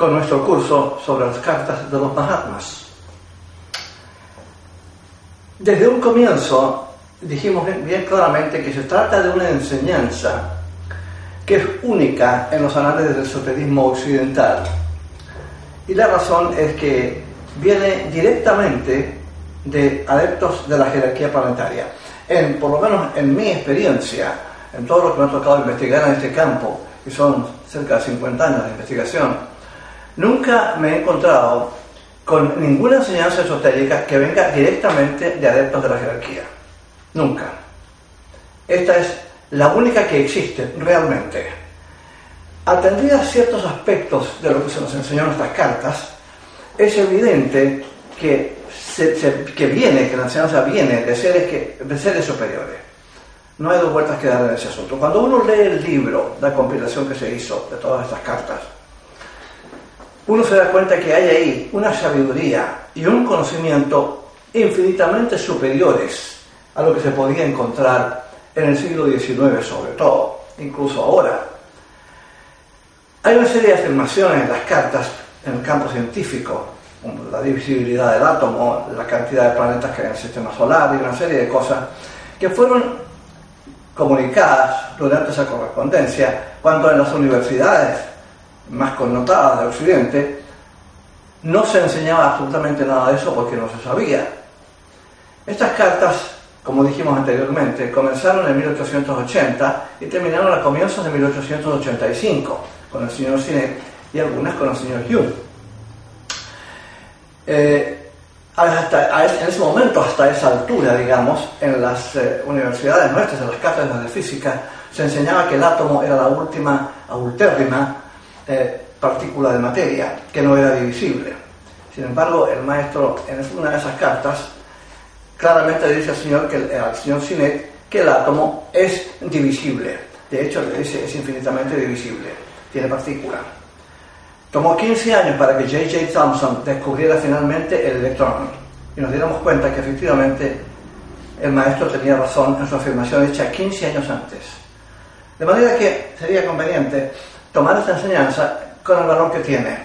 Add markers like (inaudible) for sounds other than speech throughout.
con nuestro curso sobre las cartas de los Mahatmas. Desde un comienzo dijimos bien claramente que se trata de una enseñanza que es única en los anales del esoterismo occidental. Y la razón es que viene directamente de adeptos de la jerarquía planetaria. En, por lo menos en mi experiencia, en todo lo que me ha tocado investigar en este campo, que son cerca de 50 años de investigación, nunca me he encontrado con ninguna enseñanza esotérica que venga directamente de adeptos de la jerarquía. Nunca. Esta es la única que existe realmente. Atendidas ciertos aspectos de lo que se nos enseñó en estas cartas, es evidente que, que viene, que la enseñanza viene de seres, que, de seres superiores. No hay dos vueltas que dar en ese asunto. Cuando uno lee el libro, la compilación que se hizo de todas estas cartas, uno se da cuenta que hay ahí una sabiduría y un conocimiento infinitamente superiores a lo que se podía encontrar en el siglo XIX sobre todo, incluso ahora. Hay una serie de afirmaciones en las cartas en el campo científico, la divisibilidad del átomo, la cantidad de planetas que hay en el sistema solar y una serie de cosas que fueron comunicadas durante esa correspondencia cuando en las universidades más connotadas de Occidente no se enseñaba absolutamente nada de eso porque no se sabía. Estas cartas como dijimos anteriormente, comenzaron en 1880 y terminaron a comienzos de 1885 con el señor Sinet y algunas con el señor Hume. Eh, en ese momento, hasta esa altura, digamos, en las eh, universidades nuestras, en las cátedras de física, se enseñaba que el átomo era la última, aultérrima eh, partícula de materia, que no era divisible. Sin embargo, el maestro, en una de esas cartas, claramente dice al señor, que, al señor Sinet que el átomo es divisible. De hecho, le dice es infinitamente divisible, tiene partículas. Tomó 15 años para que J.J. Thomson descubriera finalmente el electrón y nos diéramos cuenta que efectivamente el maestro tenía razón en su afirmación hecha 15 años antes. De manera que sería conveniente tomar esta enseñanza con el valor que tiene,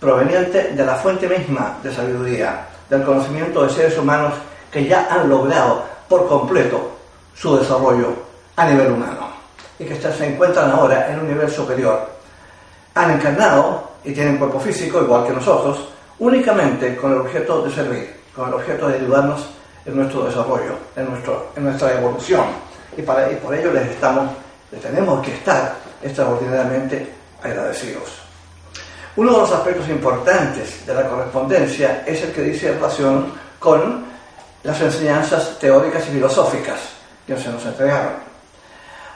proveniente de la fuente misma de sabiduría, del conocimiento de seres humanos que ya han logrado por completo su desarrollo a nivel humano y que se encuentran ahora en un nivel superior. Han encarnado y tienen cuerpo físico igual que nosotros, únicamente con el objeto de servir, con el objeto de ayudarnos en nuestro desarrollo, en, nuestro, en nuestra evolución. Y, para, y por ello les, estamos, les tenemos que estar extraordinariamente agradecidos. Uno de los aspectos importantes de la correspondencia es el que dice relación con las enseñanzas teóricas y filosóficas que se nos entregaron.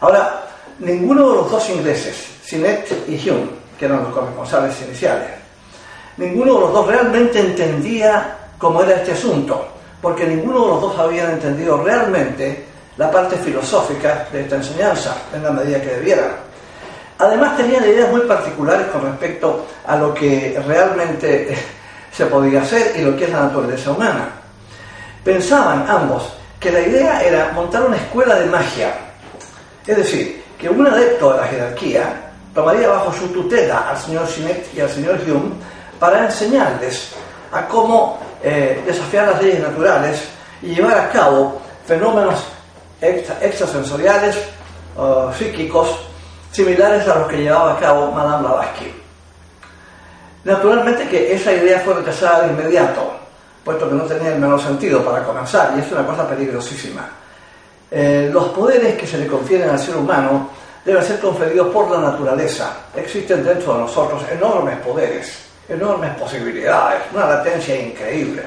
Ahora, ninguno de los dos ingleses, Sinet y Hume, que eran los corresponsables iniciales, ninguno de los dos realmente entendía cómo era este asunto, porque ninguno de los dos habían entendido realmente la parte filosófica de esta enseñanza en la medida que debieran. Además tenían ideas muy particulares con respecto a lo que realmente (laughs) se podía hacer y lo que es la naturaleza humana. Pensaban ambos que la idea era montar una escuela de magia, es decir, que un adepto de la jerarquía tomaría bajo su tutela al señor Sinet y al señor Hume para enseñarles a cómo eh, desafiar las leyes naturales y llevar a cabo fenómenos extrasensoriales o psíquicos similares a los que llevaba a cabo Madame Blavatsky. Naturalmente que esa idea fue rechazada de inmediato puesto que no tenía el menor sentido para comenzar, y es una cosa peligrosísima. Eh, los poderes que se le confieren al ser humano deben ser conferidos por la naturaleza. Existen dentro de nosotros enormes poderes, enormes posibilidades, una latencia increíble.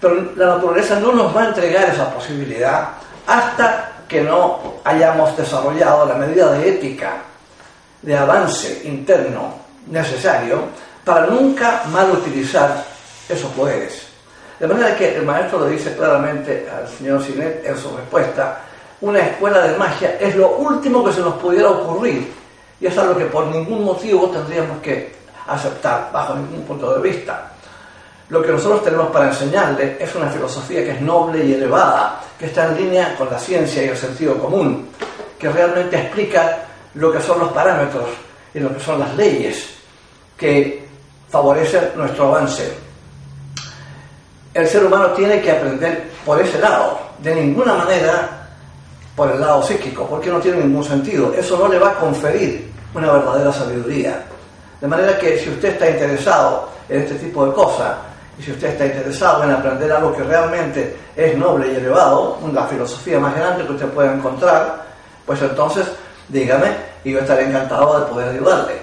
Pero la naturaleza no nos va a entregar esa posibilidad hasta que no hayamos desarrollado la medida de ética, de avance interno necesario para nunca mal utilizar esos poderes. De manera que el maestro le dice claramente al señor Sinet en su respuesta, una escuela de magia es lo último que se nos pudiera ocurrir y es algo que por ningún motivo tendríamos que aceptar bajo ningún punto de vista. Lo que nosotros tenemos para enseñarle es una filosofía que es noble y elevada, que está en línea con la ciencia y el sentido común, que realmente explica lo que son los parámetros y lo que son las leyes que favorecen nuestro avance. El ser humano tiene que aprender por ese lado, de ninguna manera por el lado psíquico, porque no tiene ningún sentido. Eso no le va a conferir una verdadera sabiduría. De manera que si usted está interesado en este tipo de cosas, y si usted está interesado en aprender algo que realmente es noble y elevado, la filosofía más grande que usted pueda encontrar, pues entonces dígame y yo estaré encantado de poder ayudarle.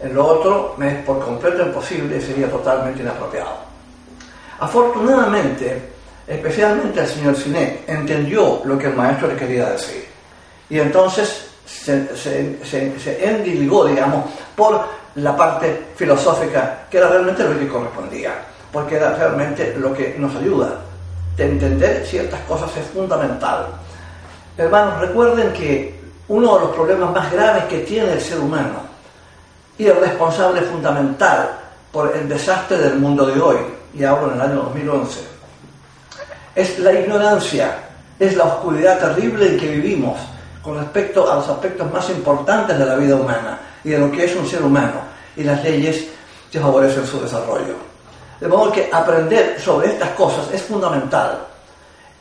En lo otro me es por completo imposible y sería totalmente inapropiado. Afortunadamente, especialmente el señor Sinek entendió lo que el maestro le quería decir. Y entonces se, se, endiligó, digamos, por la parte filosófica, que era realmente lo que correspondía, porque era realmente lo que nos ayuda. De entender ciertas cosas es fundamental. Hermanos, recuerden que uno de los problemas más graves que tiene el ser humano y el responsable fundamental por el desastre del mundo de hoy, y hablo en el año 2011, es la ignorancia, es la oscuridad terrible en que vivimos con respecto a los aspectos más importantes de la vida humana y de lo que es un ser humano y las leyes que favorecen su desarrollo. De modo que aprender sobre estas cosas es fundamental.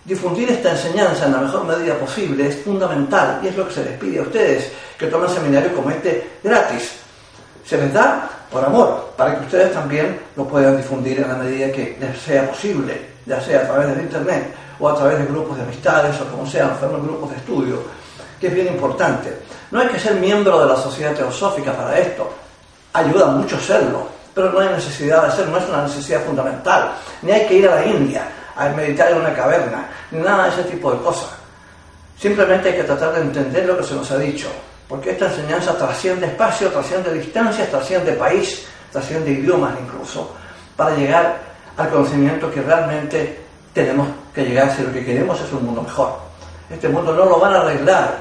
Difundir esta enseñanza en la mejor medida posible es fundamental y es lo que se les pide a ustedes que tomen seminario como este gratis. Se les da por amor, para que ustedes también lo puedan difundir en la medida que les sea posible, ya sea a través del Internet o a través de grupos de amistades o como sean, hacer grupos de estudio, que es bien importante. No hay que ser miembro de la sociedad teosófica para esto, ayuda mucho serlo, pero no hay necesidad de hacerlo, no es una necesidad fundamental, ni hay que ir a la India a meditar en una caverna, ni nada de ese tipo de cosas. Simplemente hay que tratar de entender lo que se nos ha dicho, porque esta enseñanza trasciende espacio, trasciende distancias, trasciende país, trasciende idiomas incluso, para llegar al conocimiento que realmente tenemos que llegar si lo que queremos es un mundo mejor. Este mundo no lo van a arreglar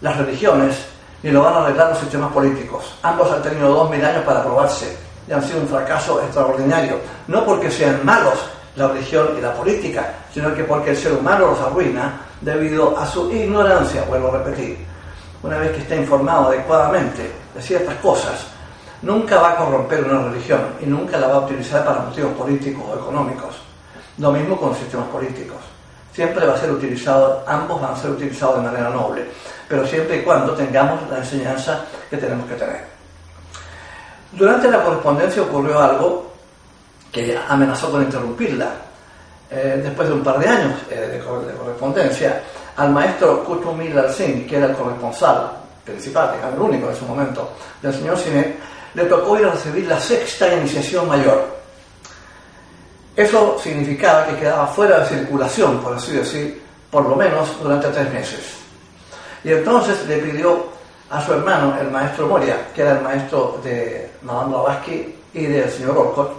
las religiones ni lo van a arreglar los sistemas políticos. Ambos han tenido dos mil años para probarse y han sido un fracaso extraordinario. No porque sean malos la religión y la política, sino que porque el ser humano los arruina debido a su ignorancia, vuelvo a repetir una vez que esté informado adecuadamente de ciertas cosas, nunca va a corromper una religión y nunca la va a utilizar para motivos políticos o económicos. Lo mismo con los sistemas políticos. Siempre va a ser utilizado, ambos van a ser utilizados de manera noble, pero siempre y cuando tengamos la enseñanza que tenemos que tener. Durante la correspondencia ocurrió algo que amenazó con interrumpirla. Eh, después de un par de años eh, de, correspondencia, al maestro Kutumil al que era el corresponsal principal, el único en su momento, del señor Sinek, le tocó ir a recibir la sexta iniciación mayor. Eso significaba que quedaba fuera de circulación, por así decir, por lo menos durante tres meses. Y entonces le pidió a su hermano, el maestro Moria, que era el maestro de Madame Blavatsky y del señor Orcott,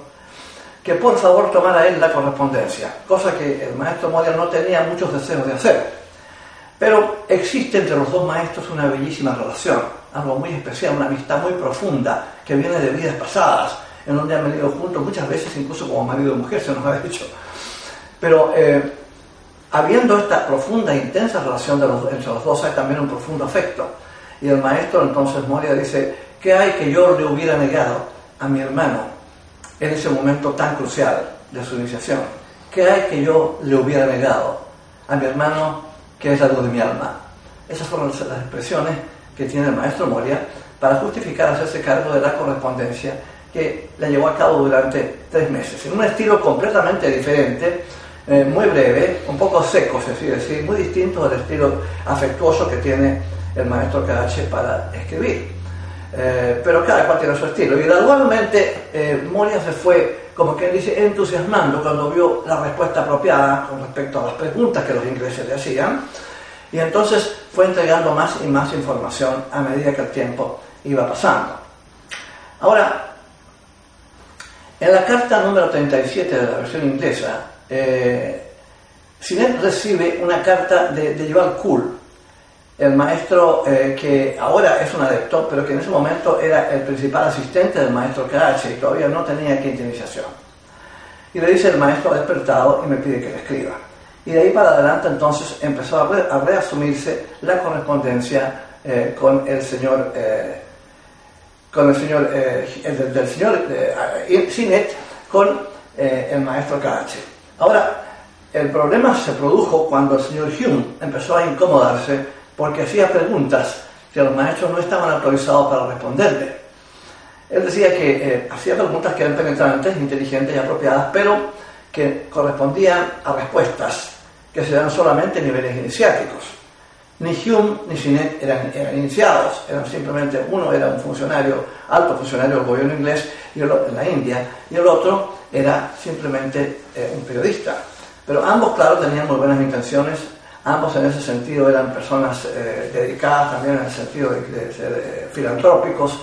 que por favor tomara él la correspondencia, cosa que el maestro Moria no tenía muchos deseos de hacer. Pero existe entre los dos maestros una bellísima relación, algo muy especial, una amistad muy profunda que viene de vidas pasadas, en donde han venido juntos muchas veces, incluso como marido y mujer, se nos ha dicho. Pero eh, habiendo esta profunda e intensa relación entre los dos, hay también un profundo afecto. Y el maestro entonces Moria dice, ¿qué hay que yo le hubiera negado a mi hermano en ese momento tan crucial de su iniciación? ¿Qué hay que yo le hubiera negado a mi hermano que es algo de mi alma? Esas fueron las expresiones que tiene el maestro Moria para justificar hacerse cargo de la correspondencia que la llevó a cabo durante tres meses, en un estilo completamente diferente, eh, muy breve, un poco seco, es decir, muy distinto del estilo afectuoso que tiene el maestro Karache para escribir. Eh, pero cada cual tiene su estilo. Y gradualmente eh, Moria se fue, como quien dice, entusiasmando cuando vio la respuesta apropiada con respecto a las preguntas que los ingleses le hacían. Y entonces fue entregando más y más información a medida que el tiempo iba pasando. Ahora, en la carta número 37 de la versión inglesa, eh, Sinet recibe una carta de, de Yuval Kuhl, el maestro eh, que ahora es un adepto, pero que en ese momento era el principal asistente del maestro Karachi y todavía no tenía quinta iniciación. Y le dice el maestro despertado y me pide que le escriba. Y de ahí para adelante entonces empezó a, reasumirse la correspondencia eh, con el señor eh, con el señor, eh, el del, señor Sinet con el maestro Karachi. Ahora, el problema se produjo cuando el señor Hume empezó a incomodarse porque hacía preguntas que los maestros no estaban autorizados para responderle. Él decía que hacía preguntas que eran penetrantes, inteligentes y apropiadas, pero que correspondían a respuestas que se dan solamente en niveles iniciáticos. Ni Hume ni Sinet eran, iniciados, eran simplemente, uno era un funcionario, alto funcionario del gobierno inglés y en la India, y el otro era simplemente eh, un periodista. Pero ambos, claro, tenían muy buenas intenciones, ambos en ese sentido eran personas eh, dedicadas también en el sentido de, ser eh, filantrópicos,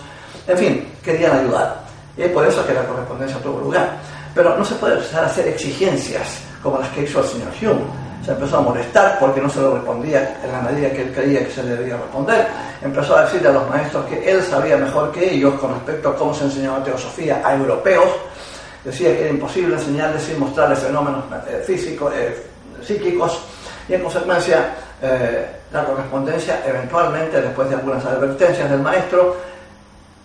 en fin, querían ayudar. Y es por eso que la correspondencia tuvo lugar. Pero no se puede empezar a hacer exigencias como las que hizo el señor Hume se empezó a molestar porque no se lo respondía en la medida que él creía que se le debía responder. Empezó a decirle a los maestros que él sabía mejor que ellos con respecto a cómo se enseñaba teosofía a europeos. Decía que era imposible enseñarles y mostrarles fenómenos eh, físicos, eh, psíquicos, y en consecuencia eh, la correspondencia eventualmente, después de algunas advertencias del maestro,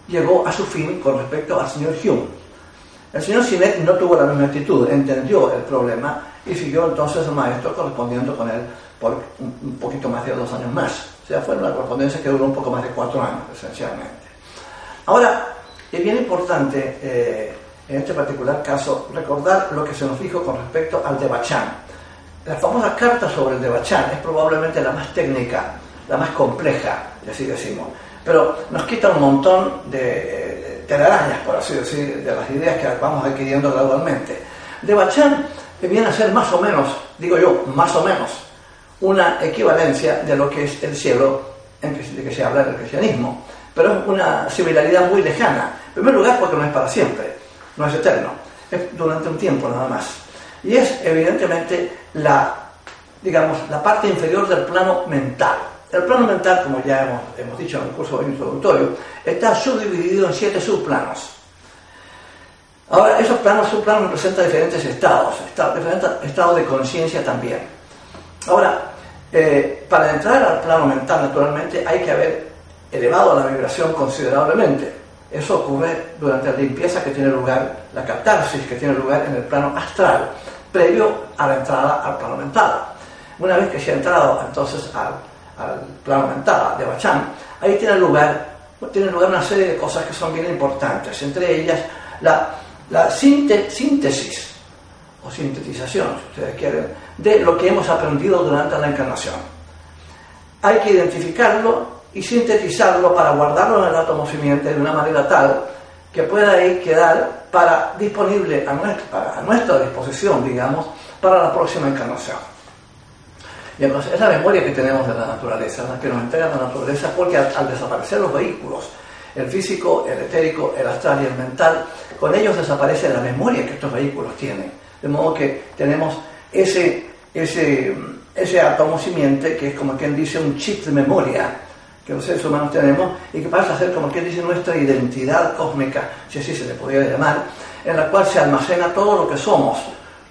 llegó a su fin con respecto al señor Hume. El señor Sinet no tuvo la misma actitud, entendió el problema y siguió entonces el maestro correspondiendo con él por un poquito más de dos años más. O sea, fue una correspondencia que duró un poco más de cuatro años, esencialmente. Ahora, es bien importante en este particular caso recordar lo que se nos dijo con respecto al Devachan. La famosa carta sobre el Devachan es probablemente la más técnica, la más compleja, así decimos, pero nos quita un montón de telarañas, por así decir, de las ideas que vamos adquiriendo gradualmente. De Bachan viene a ser más o menos, digo yo, más o menos, una equivalencia de lo que es el cielo en que, de que se habla en cristianismo. Pero es una similaridad muy lejana. En primer lugar, porque no es para siempre, no es eterno, es durante un tiempo nada más. Y es evidentemente la, digamos, la parte inferior del plano mental. El plano mental, como ya hemos, hemos dicho en el curso introductorio, está subdividido en siete subplanos. Ahora, esos planos, subplanos representan diferentes estados, diferentes estados de conciencia también. Ahora, eh, para entrar al plano mental, naturalmente, hay que haber elevado la vibración considerablemente. Eso ocurre durante la limpieza que tiene lugar, la catarsis que tiene lugar en el plano astral, previo a la entrada al plano mental. Una vez que se ha entrado entonces al al plano mental de Bachan, ahí tiene lugar, tiene lugar una serie de cosas que son bien importantes, entre ellas la, la síntesis o sintetización, si ustedes quieren, de lo que hemos aprendido durante la encarnación. Hay que identificarlo y sintetizarlo para guardarlo en el átomo simiente de una manera tal que pueda ahí quedar para disponible a nuestra, a nuestra disposición, digamos, para la próxima encarnación. Y entonces es la memoria que tenemos de la naturaleza, la que nos entrega la naturaleza, porque al, desaparecer los vehículos, el físico, el etérico, el astral y el mental, con ellos desaparece la memoria que estos vehículos tienen. De modo que tenemos ese, ese, ese átomo simiente que es como quien dice un chip de memoria que los seres humanos tenemos y que pasa a ser como quien dice nuestra identidad cósmica, si así se le podría llamar, en la cual se almacena todo lo que somos,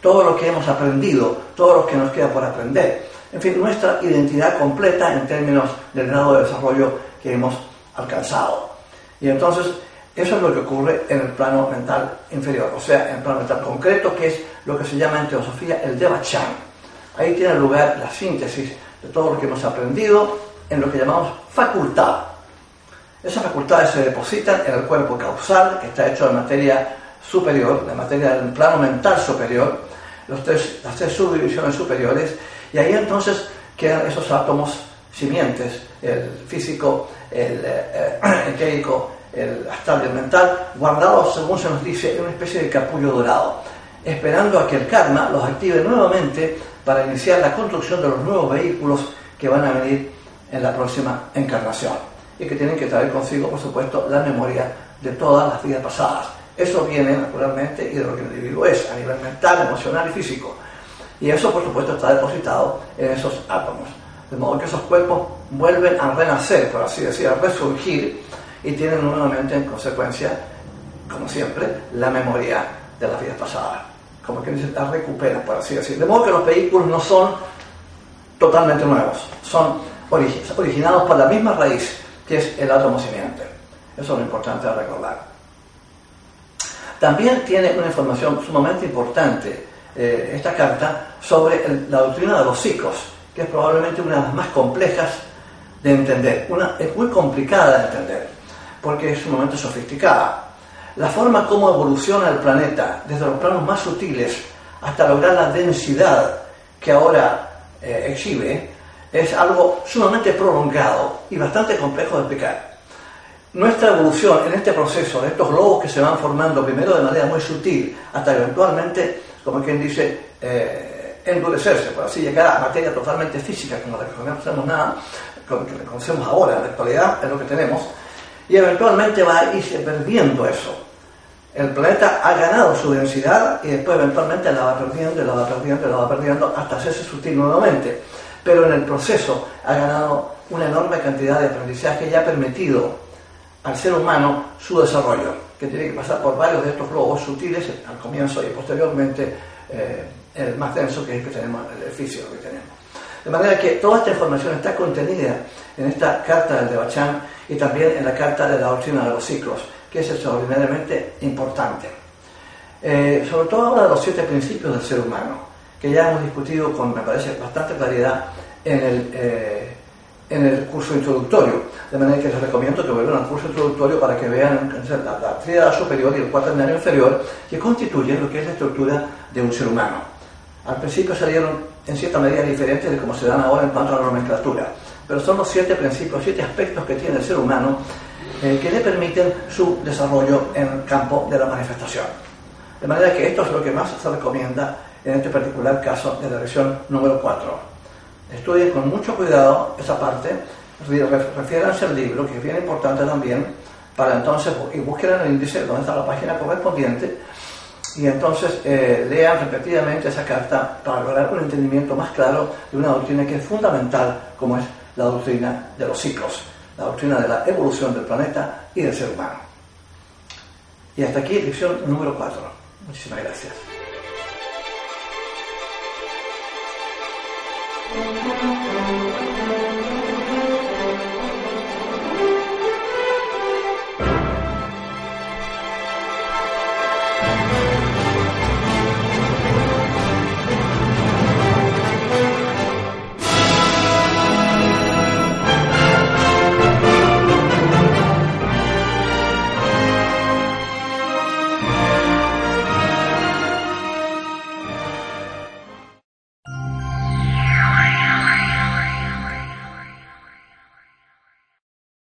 todo lo que hemos aprendido, todo lo que nos queda por aprender en fin, nuestra identidad completa en términos del grado de desarrollo que hemos alcanzado. Y entonces, eso es lo que ocurre en el plano mental inferior, o sea, en el plano mental concreto, que es lo que se llama en teosofía el Devachan. Ahí tiene lugar la síntesis de todo lo que hemos aprendido en lo que llamamos facultad. Esas facultades se depositan en el cuerpo causal, que está hecho de materia superior, de materia del plano mental superior, los tres, las tres subdivisiones superiores, y ahí entonces quedan esos átomos simientes, el físico, el eh, etérico, el astral y el mental, guardados, según se nos dice, en una especie de capullo dorado, esperando a que el karma los active nuevamente para iniciar la construcción de los nuevos vehículos que van a venir en la próxima encarnación y que tienen que traer consigo, por supuesto, la memoria de todas las vidas pasadas. Eso viene naturalmente y de lo que el individuo es a nivel mental, emocional y físico. Y eso, por supuesto, está depositado en esos átomos. De modo que esos cuerpos vuelven a renacer, por así decir, a resurgir y tienen nuevamente en consecuencia, como siempre, la memoria de las vidas pasadas. Como que la recuperan, por así decir. De modo que los vehículos no son totalmente nuevos, son originados por la misma raíz que es el átomo simiente. Eso es lo importante a recordar. También tiene una información sumamente importante eh, esta carta sobre la doctrina de los ciclos, que es probablemente una de las más complejas de entender. Una, es muy complicada de entender, porque es sumamente sofisticada. La forma como evoluciona el planeta, desde los planos más sutiles hasta lograr la densidad que ahora eh, exhibe, es algo sumamente prolongado y bastante complejo de explicar. Nuestra evolución en este proceso, de estos globos que se van formando primero de manera muy sutil, hasta eventualmente, como quien dice, eh, endurecerse, por así llegar a materia totalmente física, como la que conocemos nada, que conocemos ahora, en la actualidad, es lo que tenemos, y eventualmente va a irse perdiendo eso. El planeta ha ganado su densidad y después eventualmente la va perdiendo, la va perdiendo, la va perdiendo hasta hacerse sutil nuevamente. Pero en el proceso ha ganado una enorme cantidad de aprendizaje y ha permitido al ser humano su desarrollo, que tiene que pasar por varios de estos globos sutiles al comienzo y posteriormente eh, el más denso que es el que tenemos, el físico que tenemos. De manera que toda esta información está contenida en esta carta del de Bachán y también en la carta de la doctrina de los ciclos, que es extraordinariamente importante. Eh, sobre todo habla de los siete principios del ser humano, que ya hemos discutido con, me parece, bastante claridad en el, eh, en el curso introductorio. De manera que les recomiendo que vuelvan al curso introductorio para que vean la, la tríada superior y el cuaternario inferior, que constituyen lo que es la estructura de un ser humano. Al principio salieron en cierta medida diferentes de cómo se dan ahora en cuanto a la nomenclatura, pero son los siete principios, siete aspectos que tiene el ser humano eh, que le permiten su desarrollo en el campo de la manifestación. De manera que esto es lo que más se recomienda en este particular caso de la lección número 4. Estudien con mucho cuidado esa parte, refiéranse al libro, que es bien importante también, para entonces, y busquen en el índice donde está la página correspondiente, y entonces eh, lean repetidamente esa carta para lograr un entendimiento más claro de una doctrina que es fundamental, como es la doctrina de los ciclos, la doctrina de la evolución del planeta y del ser humano. Y hasta aquí, lección número 4. Muchísimas gracias. Thank you.